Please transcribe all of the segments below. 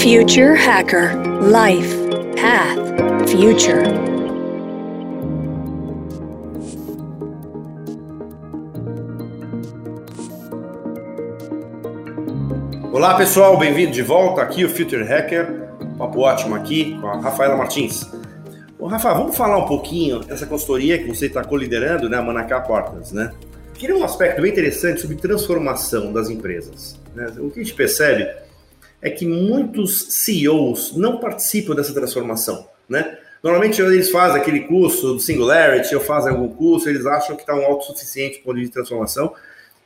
Future Hacker Life Path Future. Olá pessoal, bem-vindo de volta aqui o Future Hacker, papo ótimo aqui com a Rafaela Martins. Ô Rafa, vamos falar um pouquinho dessa consultoria que você está coliderando, né, a Manacá Partners, né? Queria um aspecto bem interessante sobre transformação das empresas. Né? O que a gente percebe é que muitos CEOs não participam dessa transformação, né? Normalmente eles fazem aquele curso do Singularity, ou fazem algum curso, eles acham que estão tá autossuficientes para o de transformação.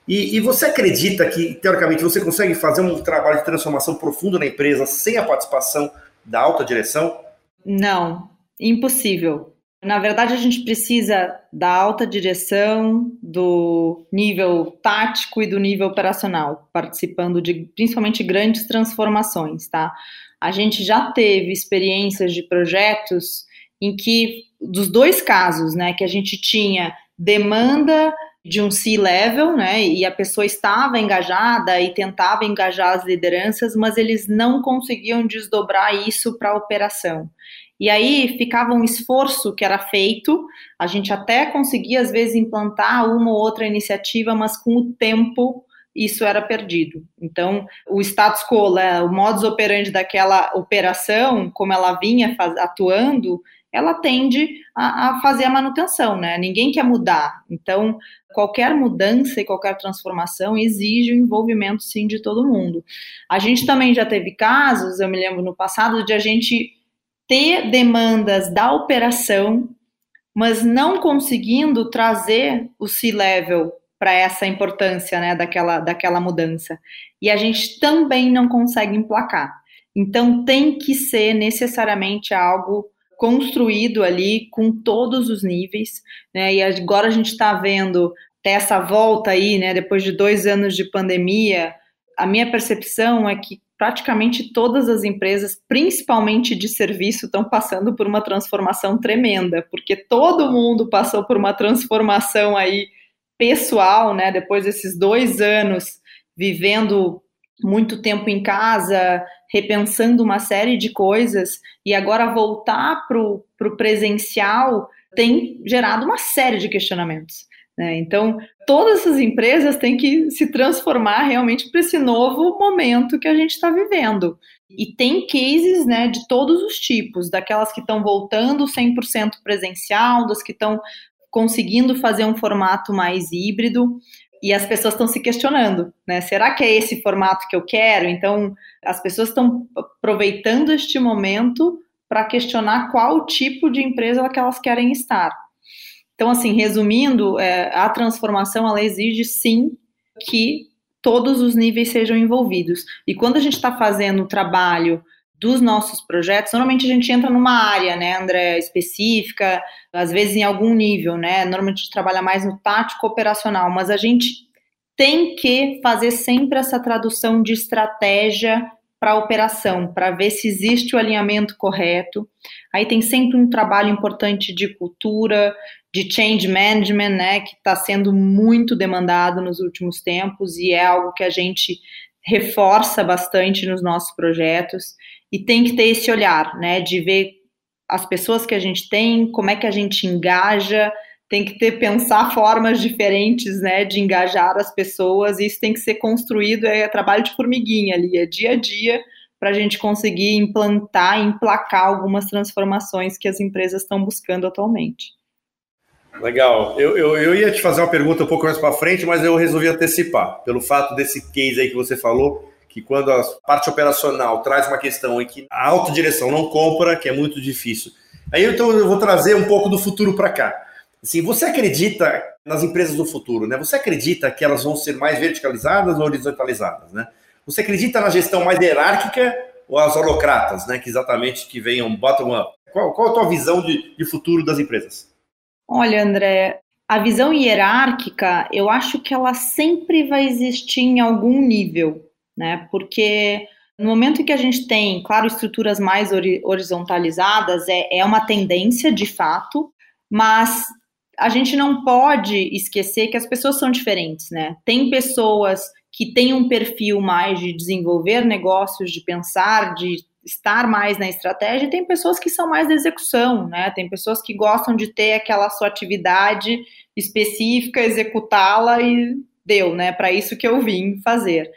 E, e, você acredita que, teoricamente, você consegue fazer um trabalho de transformação profundo na empresa sem a participação da alta direção? Não, impossível. Na verdade, a gente precisa da alta direção, do nível tático e do nível operacional, participando de principalmente grandes transformações, tá? A gente já teve experiências de projetos em que, dos dois casos, né, que a gente tinha demanda de um C-level, né, e a pessoa estava engajada e tentava engajar as lideranças, mas eles não conseguiam desdobrar isso para a operação. E aí ficava um esforço que era feito, a gente até conseguia às vezes implantar uma ou outra iniciativa, mas com o tempo isso era perdido. Então, o status quo, né, o modus operandi daquela operação, como ela vinha atuando, ela tende a, a, fazer a manutenção, né? Ninguém quer mudar. Então, qualquer mudança e qualquer transformação exige o envolvimento, sim, de todo mundo. A gente também já teve casos, eu me lembro no passado, de a gente ter demandas da operação, mas não conseguindo trazer o C-level para essa importância né, daquela, daquela mudança. E a gente também não consegue emplacar. Então, tem que ser necessariamente algo construído ali com todos os níveis, né? E agora a gente está vendo essa volta aí, né? Depois de dois anos de pandemia, a minha percepção é que praticamente todas as empresas, principalmente de serviço, estão passando por uma transformação tremenda, porque todo mundo passou por uma transformação aí pessoal, né? Depois desses dois anos vivendo muito tempo em casa, repensando uma série de coisas, e agora voltar para o presencial tem gerado uma série de questionamentos. Né? Então, todas essas empresas têm que se transformar realmente para esse novo momento que a gente está vivendo. E tem cases né, de todos os tipos, daquelas que estão voltando 100% presencial, das que estão conseguindo fazer um formato mais híbrido, e as pessoas estão se questionando, né? Será que é esse formato que eu quero? Então, as pessoas estão aproveitando este momento para questionar qual tipo de empresa que elas querem estar. Então, assim, resumindo, é, a transformação ela exige sim que todos os níveis sejam envolvidos. E quando a gente está fazendo o trabalho dos nossos projetos, normalmente a gente entra numa área, né, André, específica, às vezes em algum nível, né? Normalmente a gente trabalha mais no tático operacional, mas a gente tem que fazer sempre essa tradução de estratégia para operação, para ver se existe o alinhamento correto. Aí tem sempre um trabalho importante de cultura, de change management, né, que está sendo muito demandado nos últimos tempos e é algo que a gente reforça bastante nos nossos projetos e tem que ter esse olhar, né, de ver as pessoas que a gente tem, como é que a gente engaja, tem que ter pensar formas diferentes, né, de engajar as pessoas. E isso tem que ser construído é trabalho de formiguinha ali, é dia a dia para a gente conseguir implantar, emplacar algumas transformações que as empresas estão buscando atualmente. Legal. Eu, eu, eu, ia te fazer uma pergunta um pouco mais para frente, mas eu resolvi antecipar, pelo fato desse case aí que você falou, que quando a parte operacional traz uma questão em que a autodireção não compra, que é muito difícil. Aí então eu vou trazer um pouco do futuro para cá. Assim, você acredita nas empresas do futuro, né? Você acredita que elas vão ser mais verticalizadas ou horizontalizadas, né? Você acredita na gestão mais hierárquica ou as holocratas, né? Que exatamente que venham bottom up? Qual, qual a tua visão de, de futuro das empresas? Olha, André, a visão hierárquica, eu acho que ela sempre vai existir em algum nível, né? Porque no momento em que a gente tem, claro, estruturas mais horizontalizadas, é, é uma tendência de fato, mas a gente não pode esquecer que as pessoas são diferentes, né? Tem pessoas que tem um perfil mais de desenvolver negócios, de pensar, de estar mais na estratégia, e tem pessoas que são mais da execução, né? Tem pessoas que gostam de ter aquela sua atividade específica, executá-la e deu, né? Para isso que eu vim fazer.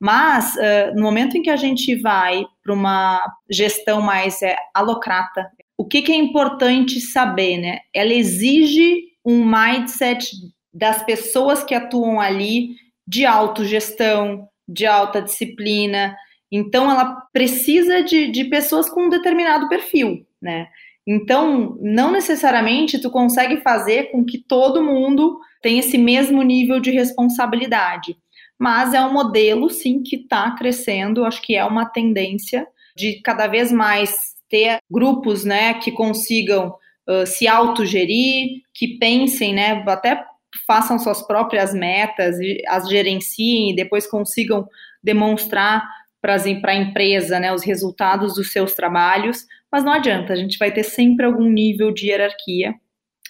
Mas uh, no momento em que a gente vai para uma gestão mais é, alocrata, o que, que é importante saber, né? Ela exige um mindset das pessoas que atuam ali de autogestão, de alta disciplina. Então, ela precisa de, de pessoas com um determinado perfil, né? Então, não necessariamente tu consegue fazer com que todo mundo tenha esse mesmo nível de responsabilidade, mas é um modelo, sim, que está crescendo. Acho que é uma tendência de cada vez mais ter grupos, né, que consigam uh, se autogerir, que pensem, né, até façam suas próprias metas, as gerenciem e depois consigam demonstrar para a empresa né, os resultados dos seus trabalhos, mas não adianta, a gente vai ter sempre algum nível de hierarquia.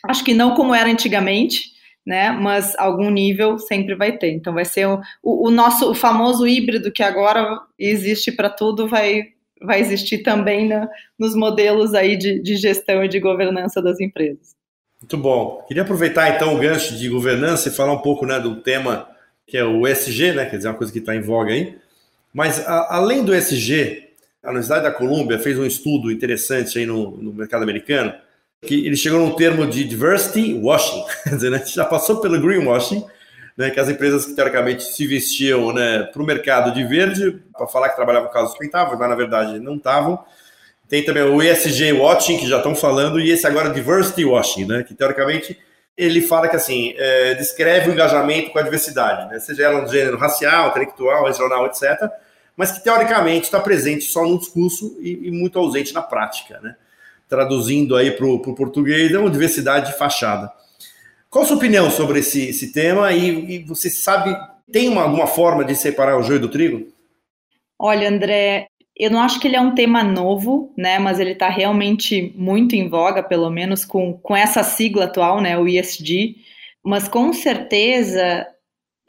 Acho que não como era antigamente, né, mas algum nível sempre vai ter. Então vai ser o, o, o nosso o famoso híbrido que agora existe para tudo, vai, vai existir também na, nos modelos aí de, de gestão e de governança das empresas. Muito bom. Queria aproveitar então o gancho de governança e falar um pouco né, do tema que é o ESG, né, quer dizer, uma coisa que está em voga aí. Mas a, além do ESG, a Universidade da Colômbia fez um estudo interessante aí no, no mercado americano, que ele chegou num termo de diversity washing, né, já passou pelo greenwashing, né, que as empresas que teoricamente se vestiam né, para o mercado de verde, para falar que trabalhavam casos sustentáveis, mas na verdade não estavam, tem também o ESG Watching, que já estão falando, e esse agora Diversity Watching, né? Que teoricamente ele fala que assim é, descreve o engajamento com a diversidade, né? seja ela no gênero racial, intelectual, regional, etc., mas que teoricamente está presente só no discurso e, e, muito ausente na prática, né? Traduzindo aí para o português, é uma diversidade de fachada. Qual a sua opinião sobre esse, esse tema? E, e você sabe, tem uma, alguma forma de separar o joio do trigo? Olha, André, eu não acho que ele é um tema novo, né? Mas ele está realmente muito em voga, pelo menos com, com essa sigla atual, né? O ESG. Mas com certeza,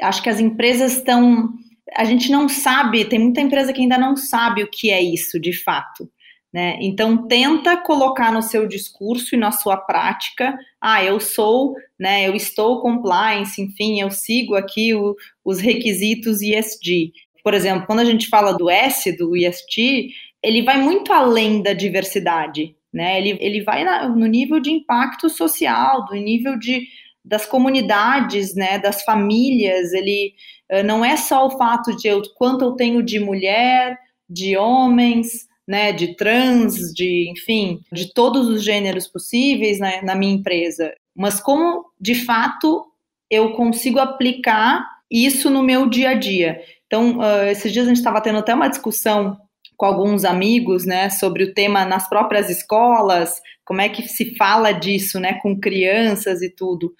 acho que as empresas estão. A gente não sabe, tem muita empresa que ainda não sabe o que é isso de fato. Né? Então tenta colocar no seu discurso e na sua prática, ah, eu sou, né, eu estou compliance, enfim, eu sigo aqui o, os requisitos ESG. Por exemplo, quando a gente fala do S, do ESG, ele vai muito além da diversidade, né? Ele, ele vai na, no nível de impacto social, do nível de, das comunidades, né, das famílias, ele uh, não é só o fato de eu, quanto eu tenho de mulher, de homens, né, de trans, de, enfim, de todos os gêneros possíveis né, na minha empresa, mas como, de fato, eu consigo aplicar isso no meu dia a dia. Então, uh, esses dias a gente estava tendo até uma discussão com alguns amigos, né, sobre o tema nas próprias escolas, como é que se fala disso, né, com crianças e tudo.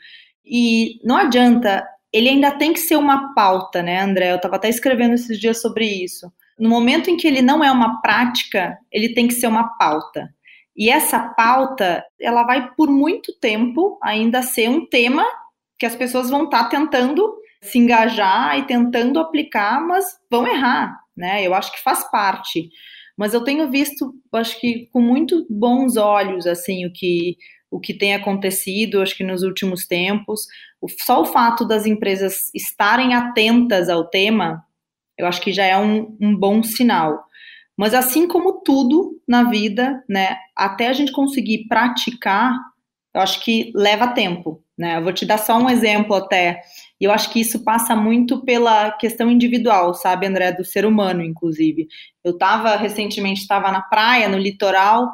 E não adianta, ele ainda tem que ser uma pauta, né, André? Eu estava até escrevendo esses dias sobre isso. No momento em que ele não é uma prática, ele tem que ser uma pauta. E essa pauta, ela vai por muito tempo ainda ser um tema que as pessoas vão estar tá tentando se engajar e tentando aplicar, mas vão errar, né? Eu acho que faz parte. Mas eu tenho visto, acho que com muito bons olhos, assim, o que o que tem acontecido, acho que nos últimos tempos. Só o fato das empresas estarem atentas ao tema, eu acho que já é um, um bom sinal. Mas assim como tudo na vida, né, até a gente conseguir praticar, eu acho que leva tempo, né? Eu vou te dar só um exemplo até. E eu acho que isso passa muito pela questão individual, sabe, André, do ser humano, inclusive. Eu estava recentemente estava na praia, no litoral.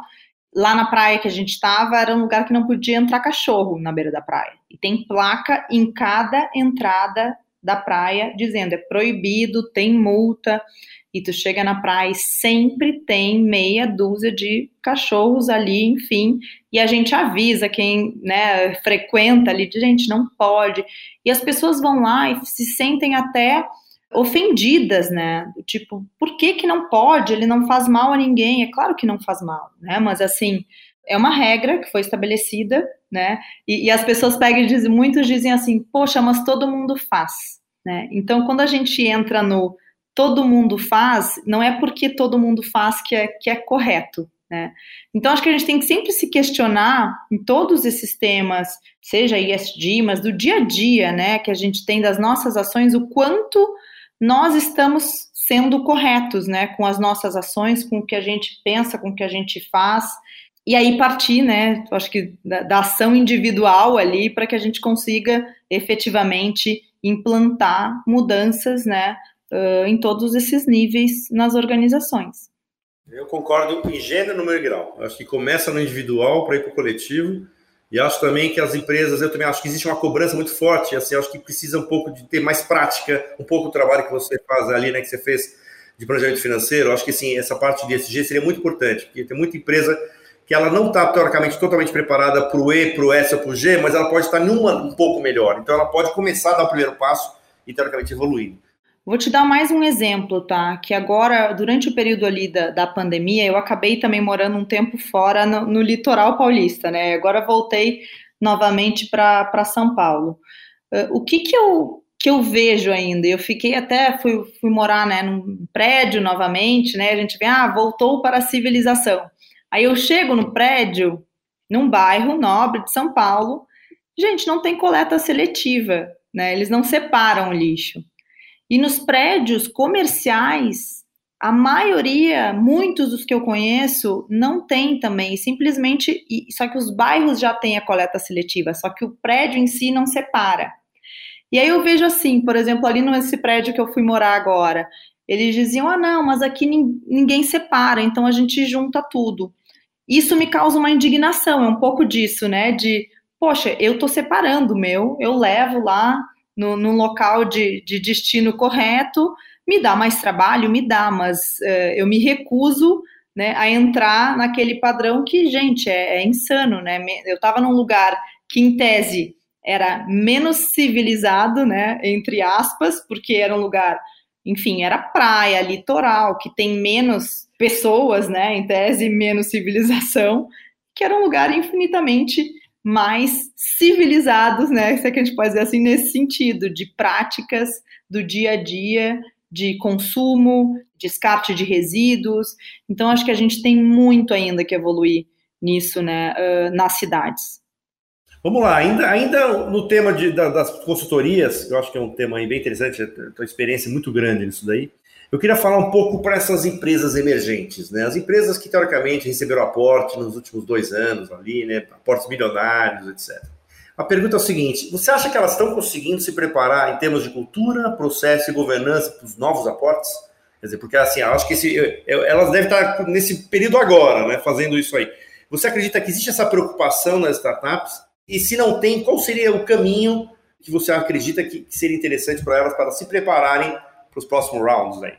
Lá na praia que a gente estava era um lugar que não podia entrar cachorro na beira da praia. E tem placa em cada entrada da praia dizendo é proibido, tem multa e tu chega na praia e sempre tem meia dúzia de cachorros ali, enfim, e a gente avisa quem né, frequenta ali, de gente, não pode. E as pessoas vão lá e se sentem até ofendidas, né? Tipo, por que que não pode? Ele não faz mal a ninguém. É claro que não faz mal, né? Mas assim, é uma regra que foi estabelecida, né? E, e as pessoas pegam e dizem, muitos dizem assim, poxa, mas todo mundo faz. Né? Então, quando a gente entra no todo mundo faz, não é porque todo mundo faz que é, que é correto. Né? Então, acho que a gente tem que sempre se questionar em todos esses temas, seja ISD, mas do dia a dia, né, que a gente tem das nossas ações, o quanto nós estamos sendo corretos, né, com as nossas ações, com o que a gente pensa, com o que a gente faz, e aí partir, né, acho que da, da ação individual ali, para que a gente consiga efetivamente implantar mudanças, né, uh, em todos esses níveis nas organizações. Eu concordo em gênero, número e grau. Acho que começa no individual para ir para o coletivo. E acho também que as empresas, eu também acho que existe uma cobrança muito forte. Assim, acho que precisa um pouco de ter mais prática, um pouco do trabalho que você faz ali, né, que você fez de planejamento financeiro. Acho que sim, essa parte de ESG seria muito importante, porque tem muita empresa que ela não está teoricamente totalmente preparada para o E, para o S ou para o G, mas ela pode estar numa um pouco melhor. Então ela pode começar a dar o primeiro passo e teoricamente evoluindo. Vou te dar mais um exemplo, tá? Que agora, durante o período ali da, da pandemia, eu acabei também morando um tempo fora no, no litoral paulista, né? Agora voltei novamente para São Paulo. Uh, o que que eu, que eu vejo ainda? Eu fiquei até, fui, fui morar né, num prédio novamente, né? A gente vê, ah, voltou para a civilização. Aí eu chego no prédio, num bairro nobre de São Paulo, gente, não tem coleta seletiva, né? Eles não separam o lixo. E nos prédios comerciais, a maioria, muitos dos que eu conheço, não tem também, simplesmente, só que os bairros já têm a coleta seletiva, só que o prédio em si não separa. E aí eu vejo assim, por exemplo, ali nesse prédio que eu fui morar agora, eles diziam: ah, não, mas aqui ninguém separa, então a gente junta tudo. Isso me causa uma indignação, é um pouco disso, né? De, poxa, eu tô separando o meu, eu levo lá no, no local de, de, destino correto, me dá mais trabalho, me dá, mas uh, eu me recuso né, a entrar naquele padrão que, gente, é, é insano, né? Eu estava num lugar que, em tese, era menos civilizado, né, entre aspas, porque era um lugar, enfim, era praia, litoral, que tem menos pessoas, né, em tese, menos civilização, que era um lugar infinitamente mais civilizados, né? Se é que a gente pode dizer assim, nesse sentido, de práticas do dia a dia, de consumo, descarte de resíduos. Então, acho que a gente tem muito ainda que evoluir nisso, né, nas cidades. Vamos lá, ainda, ainda no tema de, da, das consultorias, eu acho que é um tema bem interessante, a experiência é muito grande nisso daí. Eu queria falar um pouco para essas empresas emergentes, né? As empresas que teoricamente receberam aporte nos últimos dois anos ali, né? Aportes milionários, etc. A pergunta é o seguinte: você acha que elas estão conseguindo se preparar em termos de cultura, processo e governança para os novos aportes? Quer dizer, porque assim, eu acho que esse, elas devem estar nesse período agora, né? Fazendo isso aí. Você acredita que existe essa preocupação nas startups? E se não tem, qual seria o caminho que você acredita que seria interessante para elas para se prepararem para os próximos rounds aí?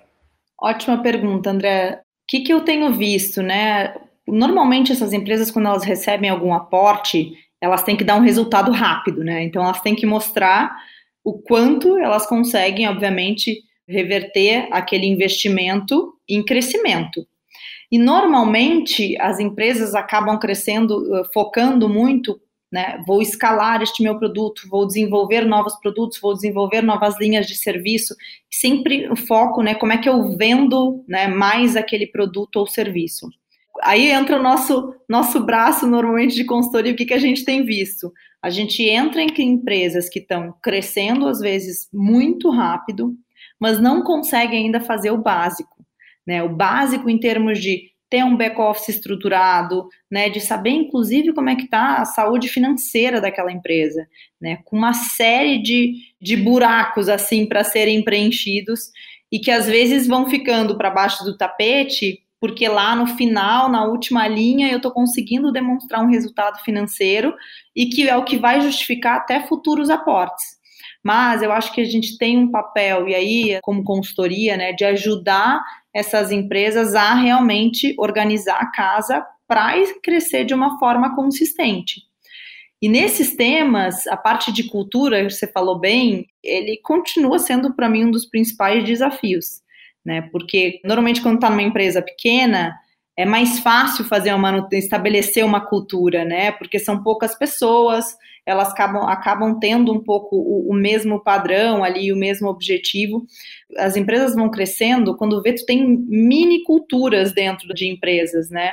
Ótima pergunta, André. O que, que eu tenho visto, né? Normalmente essas empresas, quando elas recebem algum aporte, elas têm que dar um resultado rápido, né? Então elas têm que mostrar o quanto elas conseguem, obviamente, reverter aquele investimento em crescimento. E normalmente as empresas acabam crescendo, focando muito né? Vou escalar este meu produto, vou desenvolver novos produtos, vou desenvolver novas linhas de serviço. Sempre o foco, né? Como é que eu vendo, né? Mais aquele produto ou serviço. Aí entra o nosso nosso braço normalmente de consultoria. O que, que a gente tem visto? A gente entra em empresas que estão crescendo às vezes muito rápido, mas não conseguem ainda fazer o básico, né? O básico em termos de ter um back-office estruturado, né, de saber, inclusive, como é que está a saúde financeira daquela empresa, né, com uma série de, de buracos, assim, para serem preenchidos e que, às vezes, vão ficando para baixo do tapete, porque lá no final, na última linha, eu estou conseguindo demonstrar um resultado financeiro e que é o que vai justificar até futuros aportes. Mas eu acho que a gente tem um papel, e aí, como consultoria, né, de ajudar essas empresas a realmente organizar a casa para crescer de uma forma consistente. E nesses temas, a parte de cultura, você falou bem, ele continua sendo para mim um dos principais desafios, né? Porque normalmente quando está numa empresa pequena, é mais fácil fazer uma estabelecer uma cultura, né? Porque são poucas pessoas, elas acabam, acabam tendo um pouco o, o mesmo padrão ali, o mesmo objetivo. As empresas vão crescendo, quando vê, tu tem mini culturas dentro de empresas, né?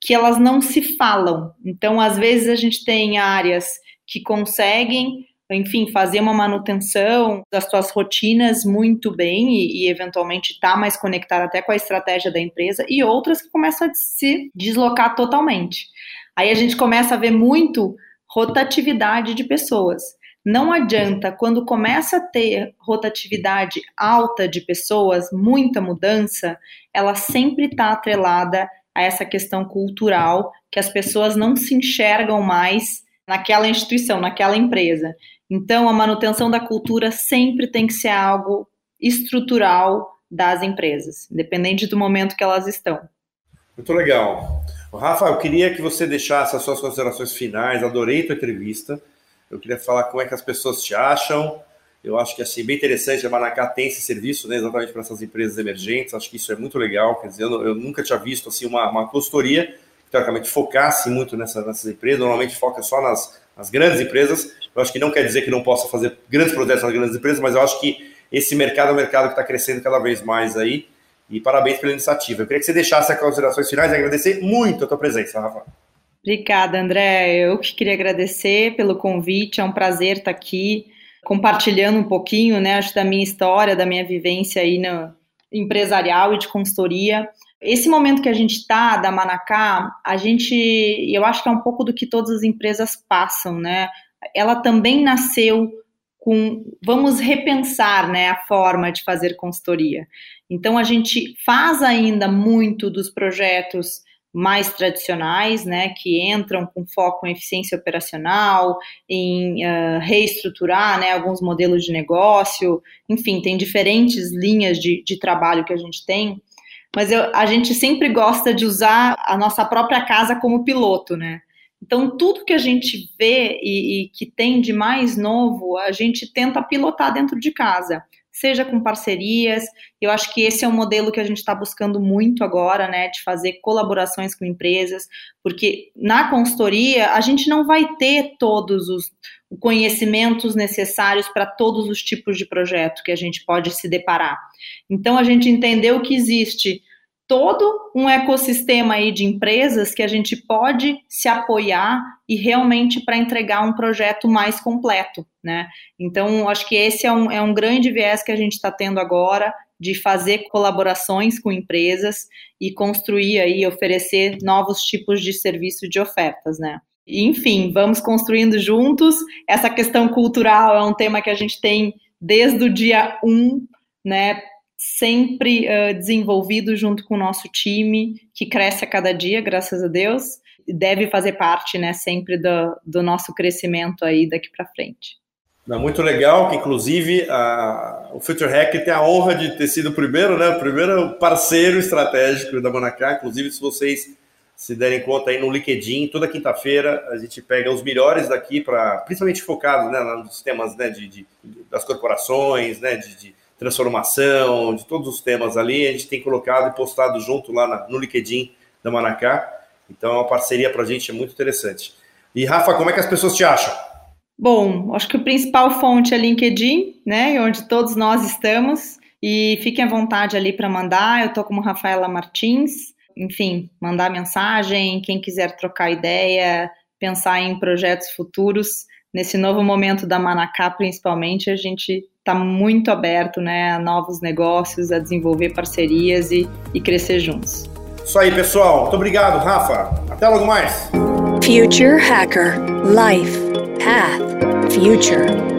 Que elas não se falam. Então, às vezes, a gente tem áreas que conseguem enfim, fazer uma manutenção das suas rotinas muito bem e, e eventualmente estar tá mais conectada até com a estratégia da empresa, e outras que começam a se deslocar totalmente. Aí a gente começa a ver muito rotatividade de pessoas. Não adianta, quando começa a ter rotatividade alta de pessoas, muita mudança, ela sempre está atrelada a essa questão cultural, que as pessoas não se enxergam mais naquela instituição, naquela empresa. Então, a manutenção da cultura sempre tem que ser algo estrutural das empresas, independente do momento que elas estão. Muito legal. Rafa, eu queria que você deixasse as suas considerações finais. Adorei tua entrevista. Eu queria falar como é que as pessoas te acham. Eu acho que assim bem interessante. A Manacá tem esse serviço, né, exatamente para essas empresas emergentes. Acho que isso é muito legal. Quer dizer, eu, eu nunca tinha visto assim uma, uma consultoria que teoricamente focasse muito nessa, nessas empresas. Normalmente foca só nas, nas grandes empresas. Eu acho que não quer dizer que não possa fazer grandes projetos nas grandes empresas, mas eu acho que esse mercado é um mercado que está crescendo cada vez mais aí. E parabéns pela iniciativa. Eu queria que você deixasse as considerações finais e agradecer muito a tua presença, Rafa. Obrigada, André. Eu que queria agradecer pelo convite. É um prazer estar aqui compartilhando um pouquinho, né, acho da minha história, da minha vivência aí no empresarial e de consultoria. Esse momento que a gente está da Manacá, a gente, eu acho que é um pouco do que todas as empresas passam, né? ela também nasceu com vamos repensar né, a forma de fazer consultoria. Então a gente faz ainda muito dos projetos mais tradicionais, né, que entram com foco em eficiência operacional, em uh, reestruturar, né, alguns modelos de negócio, enfim, tem diferentes linhas de, de trabalho que a gente tem, mas eu, a gente sempre gosta de usar a nossa própria casa como piloto, né? Então, tudo que a gente vê e, e, que tem de mais novo, a gente tenta pilotar dentro de casa, seja com parcerias. Eu acho que esse é um modelo que a gente está buscando muito agora, né, de fazer colaborações com empresas, porque na consultoria a gente não vai ter todos os conhecimentos necessários para todos os tipos de projeto que a gente pode se deparar. Então, a gente entendeu que existe todo um ecossistema aí de empresas que a gente pode se apoiar e realmente para entregar um projeto mais completo, né? Então, acho que esse é um, é um grande viés que a gente está tendo agora de fazer colaborações com empresas e construir aí, oferecer novos tipos de serviço de ofertas, né? Enfim, vamos construindo juntos. Essa questão cultural é um tema que a gente tem desde o dia 1, um, né? Sempre uh, desenvolvido junto com o nosso time, que cresce a cada dia, graças a Deus, deve fazer parte, né, sempre do, do nosso crescimento aí daqui para frente. Muito legal, que inclusive a, o Future Hack tem a honra de ter sido o primeiro, né, o primeiro parceiro estratégico da Manacá, inclusive se vocês se derem conta aí no LinkedIn, toda quinta-feira a gente pega os melhores daqui para, principalmente focados né, nos temas né, de, de, das corporações, né, de, de transformação, de todos os temas ali, a gente tem colocado e postado junto lá no LinkedIn da Manacá. Então, uma parceria para a gente é muito interessante. E, Rafa, como é que as pessoas te acham? Bom, acho que o principal fonte é LinkedIn, né? Onde todos nós estamos. E fiquem à vontade ali para mandar. Eu estou como Rafaela Martins. Enfim, mandar mensagem. Quem quiser trocar ideia, pensar em projetos futuros. Nesse novo momento da Manacá, principalmente, a gente está muito aberto né, a novos negócios, a desenvolver parcerias e, e crescer juntos. Isso aí, pessoal. Muito obrigado, Rafa. Até logo mais. Future Hacker Life Path Future